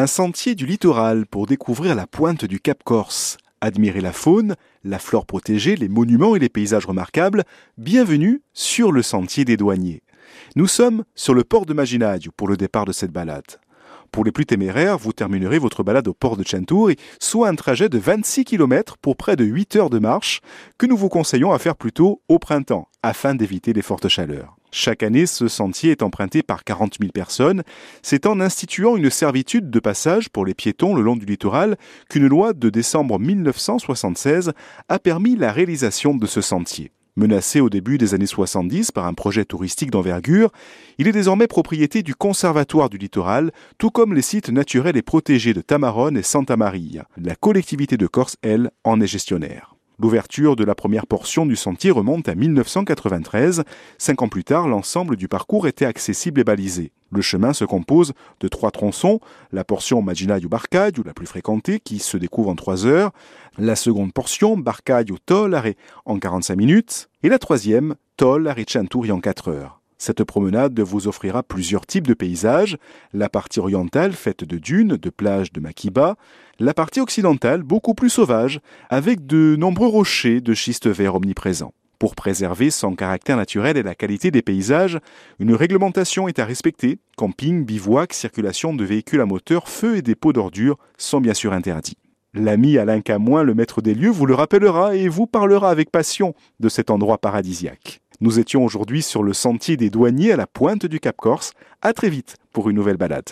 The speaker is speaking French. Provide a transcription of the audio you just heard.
Un sentier du littoral pour découvrir la pointe du Cap Corse. Admirer la faune, la flore protégée, les monuments et les paysages remarquables. Bienvenue sur le sentier des douaniers. Nous sommes sur le port de Maginadio pour le départ de cette balade. Pour les plus téméraires, vous terminerez votre balade au port de Centuri, soit un trajet de 26 km pour près de 8 heures de marche que nous vous conseillons à faire plutôt au printemps afin d'éviter les fortes chaleurs. Chaque année, ce sentier est emprunté par 40 000 personnes. C'est en instituant une servitude de passage pour les piétons le long du littoral qu'une loi de décembre 1976 a permis la réalisation de ce sentier. Menacé au début des années 70 par un projet touristique d'envergure, il est désormais propriété du Conservatoire du littoral, tout comme les sites naturels et protégés de Tamarone et Santa Maria. La collectivité de Corse, elle, en est gestionnaire. L'ouverture de la première portion du sentier remonte à 1993. Cinq ans plus tard, l'ensemble du parcours était accessible et balisé. Le chemin se compose de trois tronçons, la portion Maginaio Barcadio, la plus fréquentée, qui se découvre en trois heures, la seconde portion Barcadio Tollare en 45 minutes, et la troisième Tollare Centuri en 4 heures. Cette promenade vous offrira plusieurs types de paysages, la partie orientale faite de dunes, de plages de Makiba, la partie occidentale beaucoup plus sauvage, avec de nombreux rochers de schiste vert omniprésents. Pour préserver son caractère naturel et la qualité des paysages, une réglementation est à respecter. Camping, bivouac, circulation de véhicules à moteur, feu et dépôt d'ordures sont bien sûr interdits. L'ami Alain Camoin, le maître des lieux, vous le rappellera et vous parlera avec passion de cet endroit paradisiaque. Nous étions aujourd'hui sur le sentier des douaniers à la pointe du Cap Corse. À très vite pour une nouvelle balade.